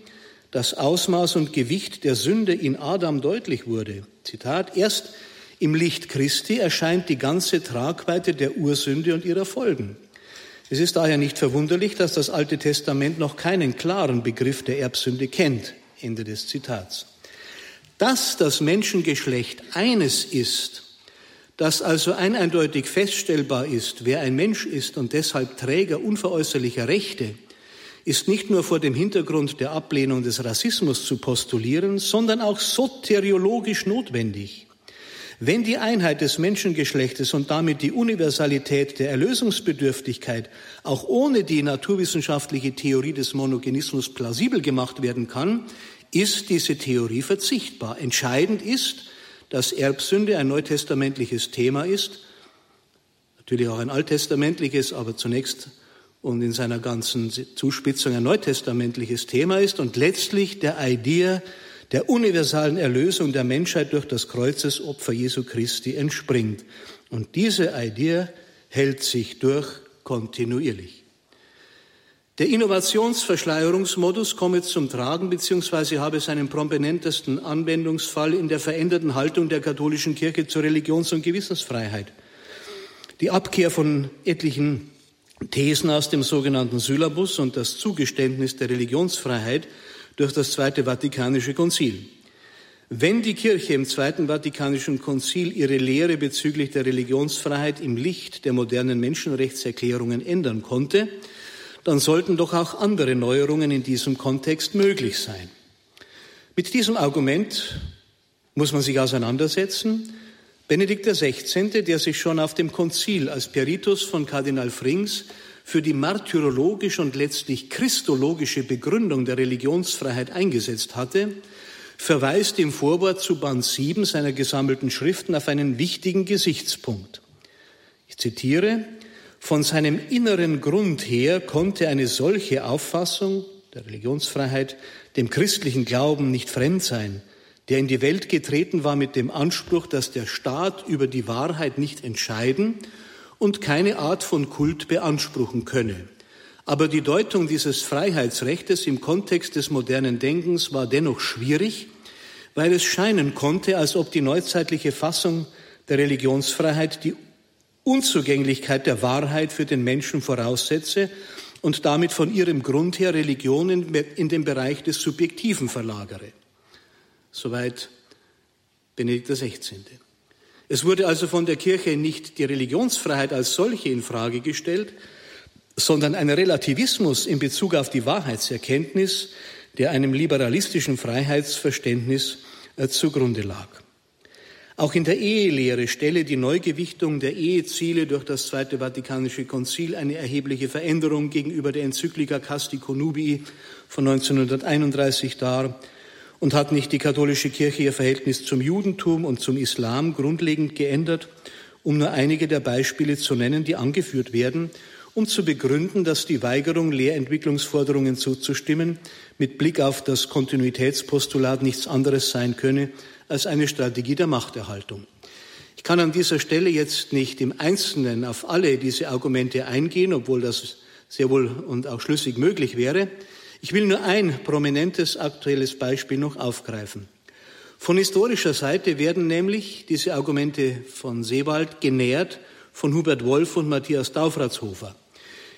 das Ausmaß und Gewicht der Sünde in Adam deutlich wurde. Zitat, erst im Licht Christi erscheint die ganze Tragweite der Ursünde und ihrer Folgen. Es ist daher nicht verwunderlich, dass das Alte Testament noch keinen klaren Begriff der Erbsünde kennt. Ende des Zitats. Dass das Menschengeschlecht eines ist, dass also eindeutig feststellbar ist, wer ein Mensch ist und deshalb Träger unveräußerlicher Rechte, ist nicht nur vor dem Hintergrund der Ablehnung des Rassismus zu postulieren, sondern auch soteriologisch notwendig. Wenn die Einheit des Menschengeschlechtes und damit die Universalität der Erlösungsbedürftigkeit auch ohne die naturwissenschaftliche Theorie des Monogenismus plausibel gemacht werden kann, ist diese Theorie verzichtbar. Entscheidend ist, dass Erbsünde ein neutestamentliches Thema ist, natürlich auch ein alttestamentliches, aber zunächst und in seiner ganzen Zuspitzung ein neutestamentliches Thema ist und letztlich der Idee der universalen Erlösung der Menschheit durch das Kreuzesopfer Jesu Christi entspringt. Und diese Idee hält sich durch kontinuierlich. Der Innovationsverschleierungsmodus komme zum Tragen bzw. habe seinen prominentesten Anwendungsfall in der veränderten Haltung der katholischen Kirche zur Religions- und Gewissensfreiheit. Die Abkehr von etlichen Thesen aus dem sogenannten Syllabus und das Zugeständnis der Religionsfreiheit durch das Zweite Vatikanische Konzil. Wenn die Kirche im Zweiten Vatikanischen Konzil ihre Lehre bezüglich der Religionsfreiheit im Licht der modernen Menschenrechtserklärungen ändern konnte, dann sollten doch auch andere Neuerungen in diesem Kontext möglich sein. Mit diesem Argument muss man sich auseinandersetzen. Benedikt XVI., der sich schon auf dem Konzil als Peritus von Kardinal Frings für die martyrologische und letztlich christologische Begründung der Religionsfreiheit eingesetzt hatte, verweist im Vorwort zu Band 7 seiner gesammelten Schriften auf einen wichtigen Gesichtspunkt. Ich zitiere, von seinem inneren Grund her konnte eine solche Auffassung der Religionsfreiheit dem christlichen Glauben nicht fremd sein, der in die Welt getreten war mit dem Anspruch, dass der Staat über die Wahrheit nicht entscheiden, und keine Art von Kult beanspruchen könne. Aber die Deutung dieses Freiheitsrechtes im Kontext des modernen Denkens war dennoch schwierig, weil es scheinen konnte, als ob die neuzeitliche Fassung der Religionsfreiheit die Unzugänglichkeit der Wahrheit für den Menschen voraussetze und damit von ihrem Grund her Religionen in den Bereich des Subjektiven verlagere. Soweit Benedikt XVI. Es wurde also von der Kirche nicht die Religionsfreiheit als solche in Frage gestellt, sondern ein Relativismus in Bezug auf die Wahrheitserkenntnis, der einem liberalistischen Freiheitsverständnis äh, zugrunde lag. Auch in der Ehelehre stelle die Neugewichtung der Eheziele durch das Zweite Vatikanische Konzil eine erhebliche Veränderung gegenüber der Enzyklika Casti Conubii von 1931 dar, und hat nicht die katholische Kirche ihr Verhältnis zum Judentum und zum Islam grundlegend geändert, um nur einige der Beispiele zu nennen, die angeführt werden, um zu begründen, dass die Weigerung, Lehrentwicklungsforderungen zuzustimmen, mit Blick auf das Kontinuitätspostulat nichts anderes sein könne als eine Strategie der Machterhaltung. Ich kann an dieser Stelle jetzt nicht im Einzelnen auf alle diese Argumente eingehen, obwohl das sehr wohl und auch schlüssig möglich wäre. Ich will nur ein prominentes aktuelles Beispiel noch aufgreifen. Von historischer Seite werden nämlich diese Argumente von Seewald genährt von Hubert Wolf und Matthias Daufratshofer.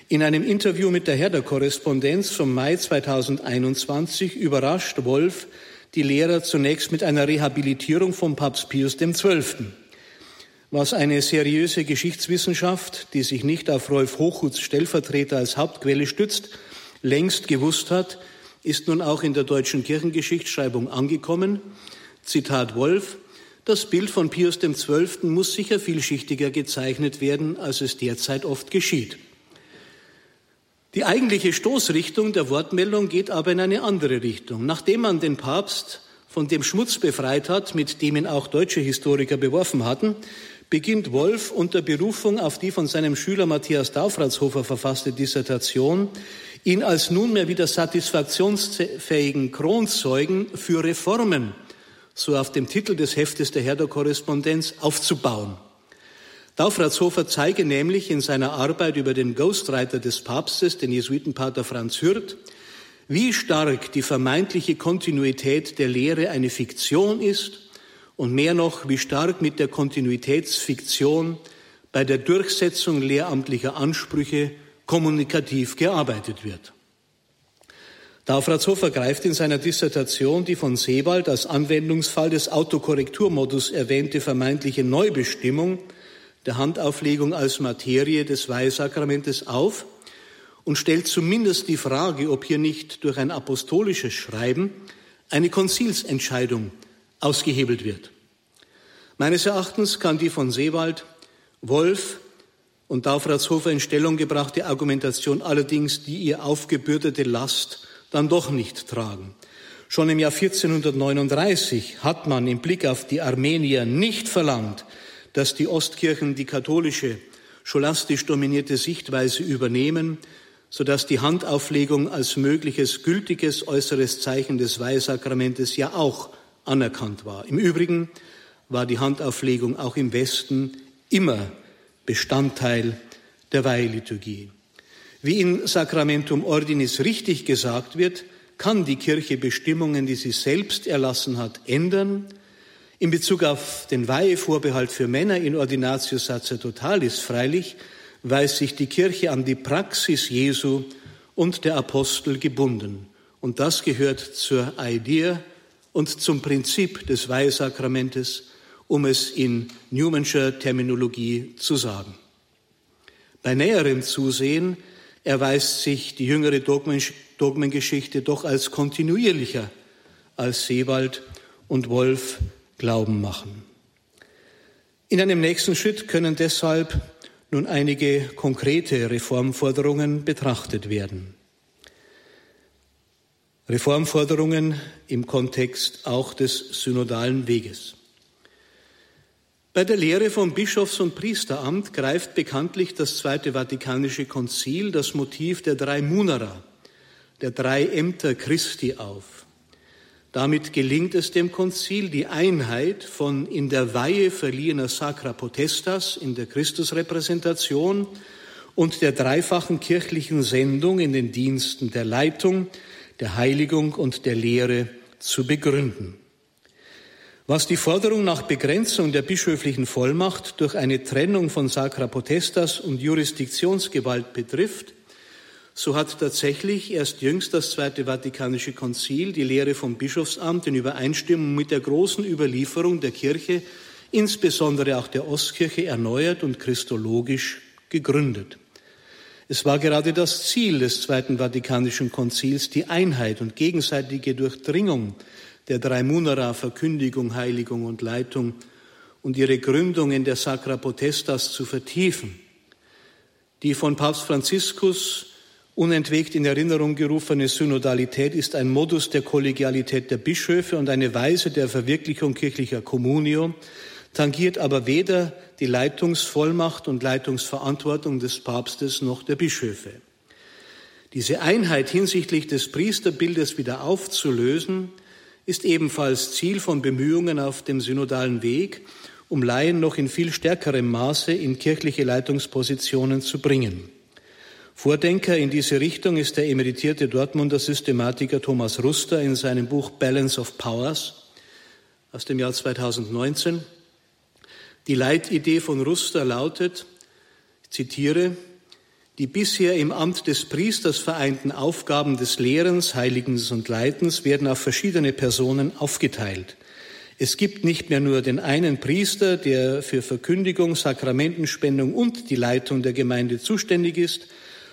In einem Interview mit der Herder-Korrespondenz vom Mai 2021 überrascht Wolf die Lehrer zunächst mit einer Rehabilitierung von Papst Pius XII. Was eine seriöse Geschichtswissenschaft, die sich nicht auf Rolf Hochhuts Stellvertreter als Hauptquelle stützt, längst gewusst hat, ist nun auch in der deutschen Kirchengeschichtsschreibung angekommen. Zitat Wolf, das Bild von Pius XII. muss sicher vielschichtiger gezeichnet werden, als es derzeit oft geschieht. Die eigentliche Stoßrichtung der Wortmeldung geht aber in eine andere Richtung. Nachdem man den Papst von dem Schmutz befreit hat, mit dem ihn auch deutsche Historiker beworfen hatten, beginnt Wolf unter Berufung auf die von seinem Schüler Matthias Daufratshofer verfasste Dissertation, ihn als nunmehr wieder satisfaktionsfähigen Kronzeugen für Reformen, so auf dem Titel des Heftes der Herr der Korrespondenz, aufzubauen. Daufratshofer zeige nämlich in seiner Arbeit über den Ghostwriter des Papstes, den Jesuitenpater Franz Hürth, wie stark die vermeintliche Kontinuität der Lehre eine Fiktion ist und mehr noch, wie stark mit der Kontinuitätsfiktion bei der Durchsetzung lehramtlicher Ansprüche kommunikativ gearbeitet wird. Daufratshofer greift in seiner Dissertation die von Sebald als Anwendungsfall des Autokorrekturmodus erwähnte vermeintliche Neubestimmung der Handauflegung als Materie des Weihsakramentes auf und stellt zumindest die Frage, ob hier nicht durch ein apostolisches Schreiben eine Konzilsentscheidung ausgehebelt wird. Meines Erachtens kann die von Seewald, Wolf und Daufratshofer in Stellung gebrachte Argumentation allerdings die ihr aufgebürdete Last dann doch nicht tragen. Schon im Jahr 1439 hat man im Blick auf die Armenier nicht verlangt, dass die Ostkirchen die katholische, scholastisch dominierte Sichtweise übernehmen, sodass die Handauflegung als mögliches gültiges äußeres Zeichen des Weihsakramentes ja auch anerkannt war. Im Übrigen war die Handauflegung auch im Westen immer Bestandteil der Weihliturgie. Wie in Sacramentum Ordinis richtig gesagt wird, kann die Kirche Bestimmungen, die sie selbst erlassen hat, ändern. In Bezug auf den Weihevorbehalt für Männer in Ordinatio Sacerdotalis freilich weiß sich die Kirche an die Praxis Jesu und der Apostel gebunden. Und das gehört zur Idee und zum Prinzip des Weihsakramentes, um es in Newmanscher Terminologie zu sagen. Bei näherem Zusehen erweist sich die jüngere Dogmengeschichte doch als kontinuierlicher, als Sebald und Wolf Glauben machen. In einem nächsten Schritt können deshalb nun einige konkrete Reformforderungen betrachtet werden. Reformforderungen im Kontext auch des synodalen Weges. Bei der Lehre vom Bischofs- und Priesteramt greift bekanntlich das Zweite Vatikanische Konzil das Motiv der drei Munera, der drei Ämter Christi auf. Damit gelingt es dem Konzil, die Einheit von in der Weihe verliehener Sacra Potestas in der Christusrepräsentation und der dreifachen kirchlichen Sendung in den Diensten der Leitung, der Heiligung und der Lehre zu begründen. Was die Forderung nach Begrenzung der bischöflichen Vollmacht durch eine Trennung von Sacra Potestas und Jurisdiktionsgewalt betrifft, so hat tatsächlich erst jüngst das Zweite Vatikanische Konzil die Lehre vom Bischofsamt in Übereinstimmung mit der großen Überlieferung der Kirche, insbesondere auch der Ostkirche, erneuert und christologisch gegründet. Es war gerade das Ziel des Zweiten Vatikanischen Konzils, die Einheit und gegenseitige Durchdringung der drei Munera, Verkündigung, Heiligung und Leitung und ihre Gründung in der Sacra Potestas zu vertiefen. Die von Papst Franziskus unentwegt in Erinnerung gerufene Synodalität ist ein Modus der Kollegialität der Bischöfe und eine Weise der Verwirklichung kirchlicher Communio, tangiert aber weder die Leitungsvollmacht und Leitungsverantwortung des Papstes noch der Bischöfe. Diese Einheit hinsichtlich des Priesterbildes wieder aufzulösen, ist ebenfalls Ziel von Bemühungen auf dem synodalen Weg, um Laien noch in viel stärkerem Maße in kirchliche Leitungspositionen zu bringen. Vordenker in diese Richtung ist der emeritierte Dortmunder Systematiker Thomas Ruster in seinem Buch Balance of Powers aus dem Jahr 2019. Die Leitidee von Ruster lautet, ich zitiere, die bisher im Amt des Priesters vereinten Aufgaben des Lehrens, Heiligens und Leitens werden auf verschiedene Personen aufgeteilt. Es gibt nicht mehr nur den einen Priester, der für Verkündigung, Sakramentenspendung und die Leitung der Gemeinde zuständig ist,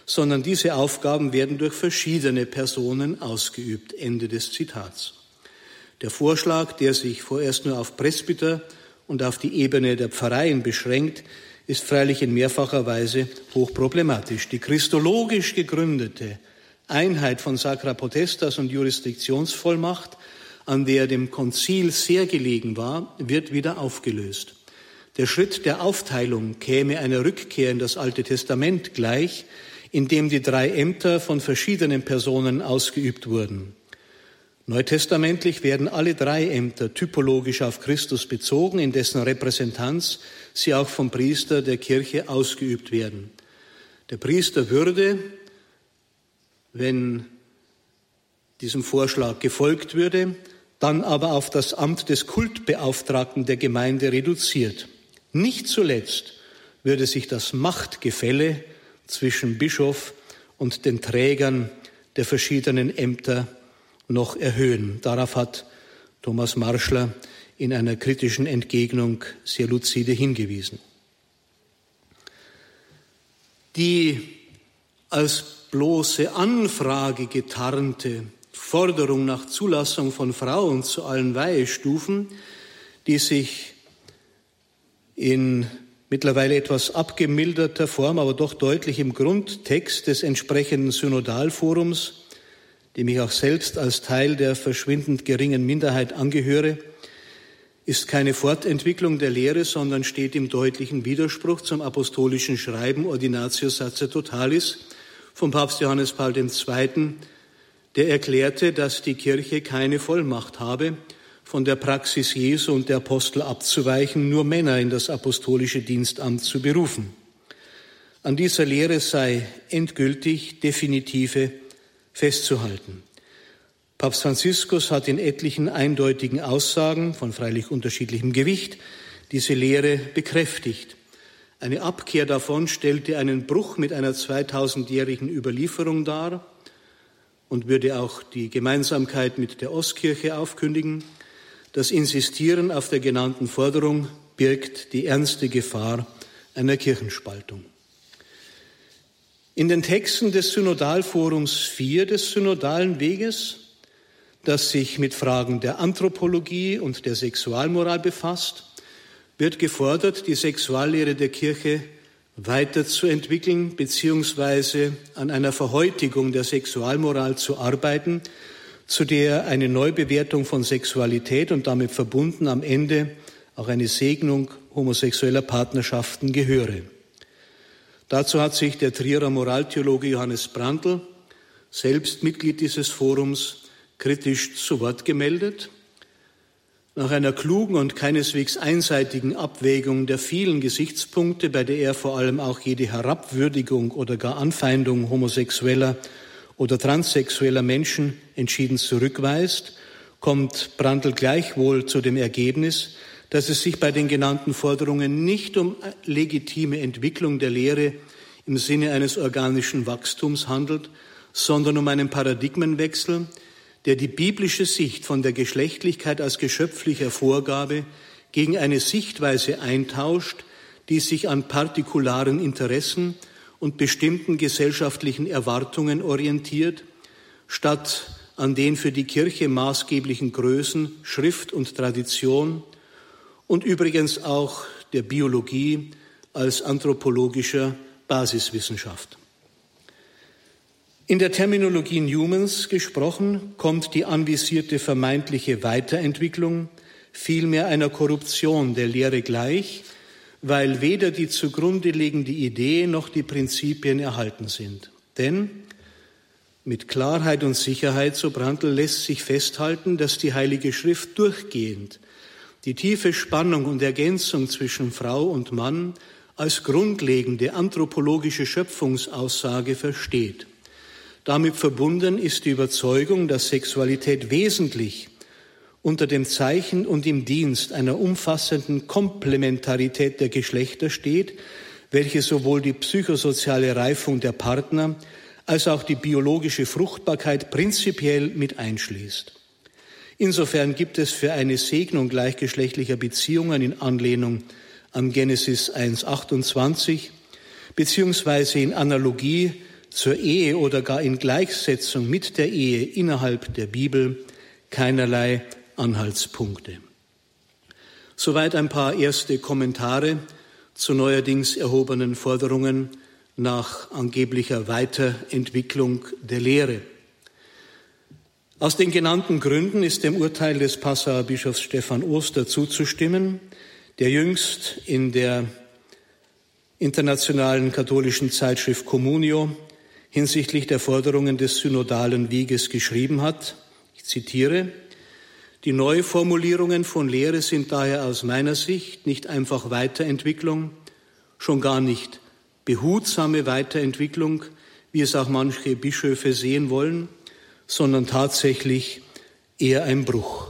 sondern diese Aufgaben werden durch verschiedene Personen ausgeübt. Ende des Zitats. Der Vorschlag, der sich vorerst nur auf Presbyter und auf die Ebene der Pfarreien beschränkt, ist freilich in mehrfacher Weise hochproblematisch. Die christologisch gegründete Einheit von Sacra Potestas und Jurisdiktionsvollmacht, an der dem Konzil sehr gelegen war, wird wieder aufgelöst. Der Schritt der Aufteilung käme einer Rückkehr in das Alte Testament gleich, in dem die drei Ämter von verschiedenen Personen ausgeübt wurden. Neutestamentlich werden alle drei Ämter typologisch auf Christus bezogen, in dessen Repräsentanz sie auch vom Priester der Kirche ausgeübt werden. Der Priester würde, wenn diesem Vorschlag gefolgt würde, dann aber auf das Amt des Kultbeauftragten der Gemeinde reduziert. Nicht zuletzt würde sich das Machtgefälle zwischen Bischof und den Trägern der verschiedenen Ämter noch erhöhen. Darauf hat Thomas Marschler in einer kritischen Entgegnung sehr lucide hingewiesen. Die als bloße Anfrage getarnte Forderung nach Zulassung von Frauen zu allen Weihestufen, die sich in mittlerweile etwas abgemilderter Form, aber doch deutlich im Grundtext des entsprechenden Synodalforums dem ich auch selbst als Teil der verschwindend geringen Minderheit angehöre, ist keine Fortentwicklung der Lehre, sondern steht im deutlichen Widerspruch zum apostolischen Schreiben Ordinatio Sacerdotalis's vom Papst Johannes Paul II., der erklärte, dass die Kirche keine Vollmacht habe, von der Praxis Jesu und der Apostel abzuweichen, nur Männer in das apostolische Dienstamt zu berufen. An dieser Lehre sei endgültig definitive festzuhalten. Papst Franziskus hat in etlichen eindeutigen Aussagen von freilich unterschiedlichem Gewicht diese Lehre bekräftigt. Eine Abkehr davon stellte einen Bruch mit einer 2000-jährigen Überlieferung dar und würde auch die Gemeinsamkeit mit der Ostkirche aufkündigen. Das Insistieren auf der genannten Forderung birgt die ernste Gefahr einer Kirchenspaltung. In den Texten des Synodalforums 4 des Synodalen Weges, das sich mit Fragen der Anthropologie und der Sexualmoral befasst, wird gefordert, die Sexuallehre der Kirche weiterzuentwickeln bzw. an einer Verhäutigung der Sexualmoral zu arbeiten, zu der eine Neubewertung von Sexualität und damit verbunden am Ende auch eine Segnung homosexueller Partnerschaften gehöre. Dazu hat sich der Trierer Moraltheologe Johannes Brandl, selbst Mitglied dieses Forums, kritisch zu Wort gemeldet. Nach einer klugen und keineswegs einseitigen Abwägung der vielen Gesichtspunkte, bei der er vor allem auch jede Herabwürdigung oder gar Anfeindung homosexueller oder transsexueller Menschen entschieden zurückweist, kommt Brandl gleichwohl zu dem Ergebnis, dass es sich bei den genannten Forderungen nicht um legitime Entwicklung der Lehre im Sinne eines organischen Wachstums handelt, sondern um einen Paradigmenwechsel, der die biblische Sicht von der Geschlechtlichkeit als geschöpflicher Vorgabe gegen eine Sichtweise eintauscht, die sich an partikularen Interessen und bestimmten gesellschaftlichen Erwartungen orientiert, statt an den für die Kirche maßgeblichen Größen Schrift und Tradition, und übrigens auch der Biologie als anthropologischer Basiswissenschaft. In der Terminologie Newmans gesprochen kommt die anvisierte vermeintliche Weiterentwicklung vielmehr einer Korruption der Lehre gleich, weil weder die zugrunde liegende Idee noch die Prinzipien erhalten sind. Denn mit Klarheit und Sicherheit, so Brandl, lässt sich festhalten, dass die Heilige Schrift durchgehend die tiefe Spannung und Ergänzung zwischen Frau und Mann als grundlegende anthropologische Schöpfungsaussage versteht. Damit verbunden ist die Überzeugung, dass Sexualität wesentlich unter dem Zeichen und im Dienst einer umfassenden Komplementarität der Geschlechter steht, welche sowohl die psychosoziale Reifung der Partner als auch die biologische Fruchtbarkeit prinzipiell mit einschließt. Insofern gibt es für eine Segnung gleichgeschlechtlicher Beziehungen in Anlehnung an Genesis 1.28 beziehungsweise in Analogie zur Ehe oder gar in Gleichsetzung mit der Ehe innerhalb der Bibel keinerlei Anhaltspunkte. Soweit ein paar erste Kommentare zu neuerdings erhobenen Forderungen nach angeblicher Weiterentwicklung der Lehre. Aus den genannten Gründen ist dem Urteil des Passauer Bischofs Stefan Oster zuzustimmen, der jüngst in der internationalen katholischen Zeitschrift Communio hinsichtlich der Forderungen des synodalen Weges geschrieben hat. Ich zitiere, die Neuformulierungen von Lehre sind daher aus meiner Sicht nicht einfach Weiterentwicklung, schon gar nicht behutsame Weiterentwicklung, wie es auch manche Bischöfe sehen wollen, sondern tatsächlich eher ein Bruch.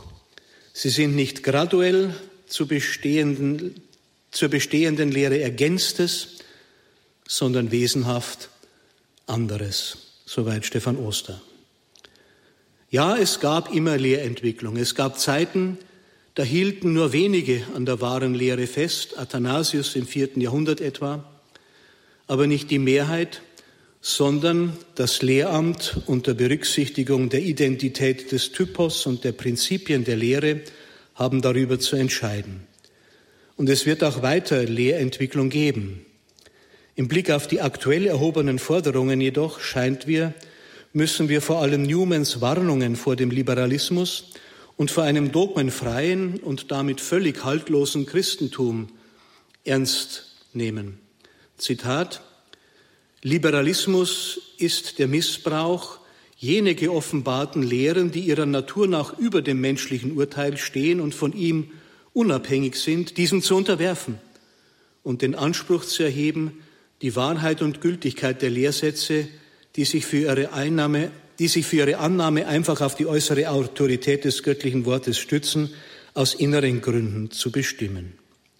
Sie sind nicht graduell zu bestehenden, zur bestehenden Lehre ergänztes, sondern wesenhaft anderes. Soweit Stefan Oster. Ja, es gab immer Lehrentwicklung. Es gab Zeiten, da hielten nur wenige an der wahren Lehre fest, Athanasius im vierten Jahrhundert etwa, aber nicht die Mehrheit, sondern das Lehramt unter Berücksichtigung der Identität des Typos und der Prinzipien der Lehre haben darüber zu entscheiden. Und es wird auch weiter Lehrentwicklung geben. Im Blick auf die aktuell erhobenen Forderungen jedoch scheint wir, müssen wir vor allem Newmans Warnungen vor dem Liberalismus und vor einem dogmenfreien und damit völlig haltlosen Christentum ernst nehmen. Zitat Liberalismus ist der Missbrauch, jene geoffenbarten Lehren, die ihrer Natur nach über dem menschlichen Urteil stehen und von ihm unabhängig sind, diesem zu unterwerfen und den Anspruch zu erheben, die Wahrheit und Gültigkeit der Lehrsätze, die sich für ihre Einnahme, die sich für ihre Annahme einfach auf die äußere Autorität des göttlichen Wortes stützen, aus inneren Gründen zu bestimmen.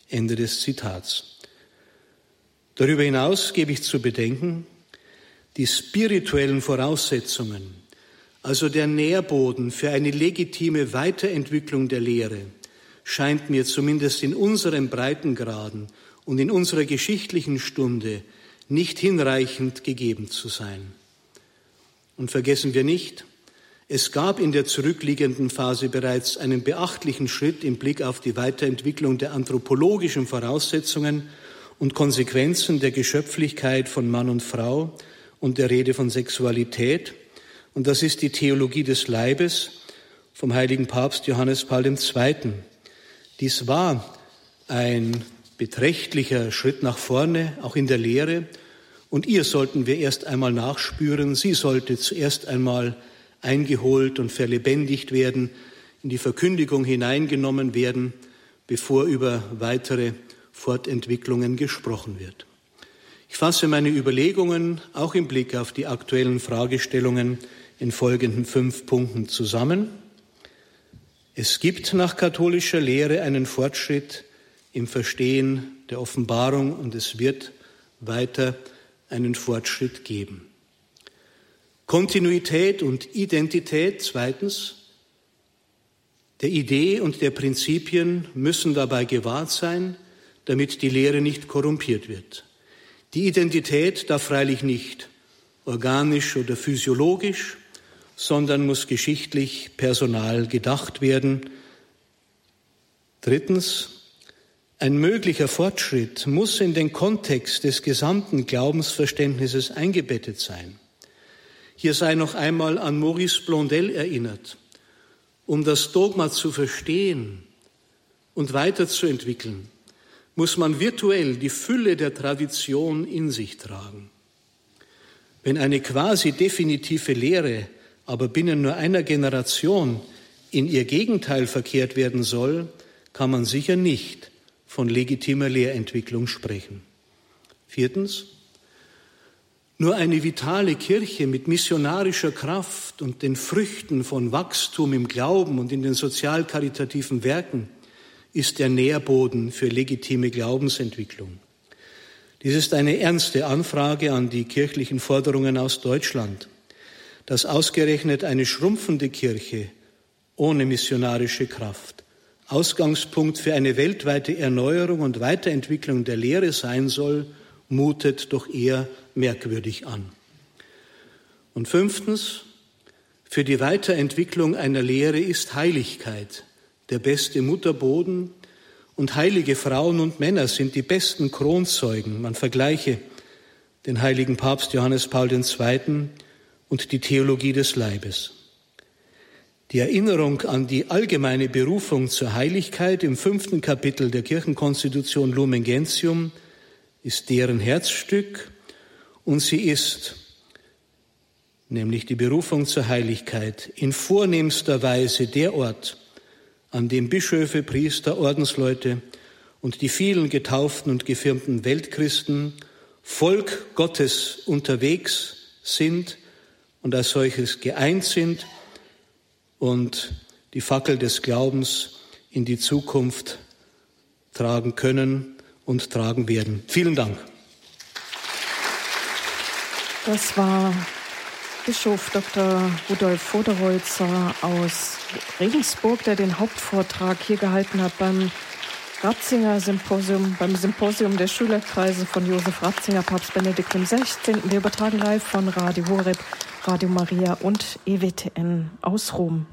Ende des Zitats. Darüber hinaus gebe ich zu bedenken, die spirituellen Voraussetzungen, also der Nährboden für eine legitime Weiterentwicklung der Lehre, scheint mir zumindest in unseren Breitengraden und in unserer geschichtlichen Stunde nicht hinreichend gegeben zu sein. Und vergessen wir nicht, es gab in der zurückliegenden Phase bereits einen beachtlichen Schritt im Blick auf die Weiterentwicklung der anthropologischen Voraussetzungen und Konsequenzen der Geschöpflichkeit von Mann und Frau und der Rede von Sexualität. Und das ist die Theologie des Leibes vom heiligen Papst Johannes Paul II. Dies war ein beträchtlicher Schritt nach vorne, auch in der Lehre. Und ihr sollten wir erst einmal nachspüren. Sie sollte zuerst einmal eingeholt und verlebendigt werden, in die Verkündigung hineingenommen werden, bevor über weitere Fortentwicklungen gesprochen wird. Ich fasse meine Überlegungen auch im Blick auf die aktuellen Fragestellungen in folgenden fünf Punkten zusammen. Es gibt nach katholischer Lehre einen Fortschritt im Verstehen der Offenbarung und es wird weiter einen Fortschritt geben. Kontinuität und Identität, zweitens, der Idee und der Prinzipien müssen dabei gewahrt sein, damit die Lehre nicht korrumpiert wird. Die Identität darf freilich nicht organisch oder physiologisch, sondern muss geschichtlich personal gedacht werden. Drittens, ein möglicher Fortschritt muss in den Kontext des gesamten Glaubensverständnisses eingebettet sein. Hier sei noch einmal an Maurice Blondel erinnert. Um das Dogma zu verstehen und weiterzuentwickeln, muss man virtuell die Fülle der Tradition in sich tragen. Wenn eine quasi definitive Lehre aber binnen nur einer Generation in ihr Gegenteil verkehrt werden soll, kann man sicher nicht von legitimer Lehrentwicklung sprechen. Viertens, nur eine vitale Kirche mit missionarischer Kraft und den Früchten von Wachstum im Glauben und in den sozial-karitativen Werken ist der Nährboden für legitime Glaubensentwicklung. Dies ist eine ernste Anfrage an die kirchlichen Forderungen aus Deutschland, dass ausgerechnet eine schrumpfende Kirche ohne missionarische Kraft Ausgangspunkt für eine weltweite Erneuerung und Weiterentwicklung der Lehre sein soll, mutet doch eher merkwürdig an. Und fünftens, für die Weiterentwicklung einer Lehre ist Heiligkeit der beste Mutterboden und heilige Frauen und Männer sind die besten Kronzeugen. Man vergleiche den heiligen Papst Johannes Paul II. und die Theologie des Leibes. Die Erinnerung an die allgemeine Berufung zur Heiligkeit im fünften Kapitel der Kirchenkonstitution Lumen Gentium ist deren Herzstück und sie ist, nämlich die Berufung zur Heiligkeit, in vornehmster Weise der Ort, an dem Bischöfe, Priester, Ordensleute und die vielen getauften und gefirmten Weltchristen Volk Gottes unterwegs sind und als solches geeint sind und die Fackel des Glaubens in die Zukunft tragen können und tragen werden. Vielen Dank. Das war Bischof Dr. Rudolf Voderholzer aus Regensburg, der den Hauptvortrag hier gehalten hat beim Ratzinger Symposium, beim Symposium der Schülerkreise von Josef Ratzinger, Papst Benedikt XVI. Wir übertragen live von Radio Horeb, Radio Maria und EWTN aus Rom.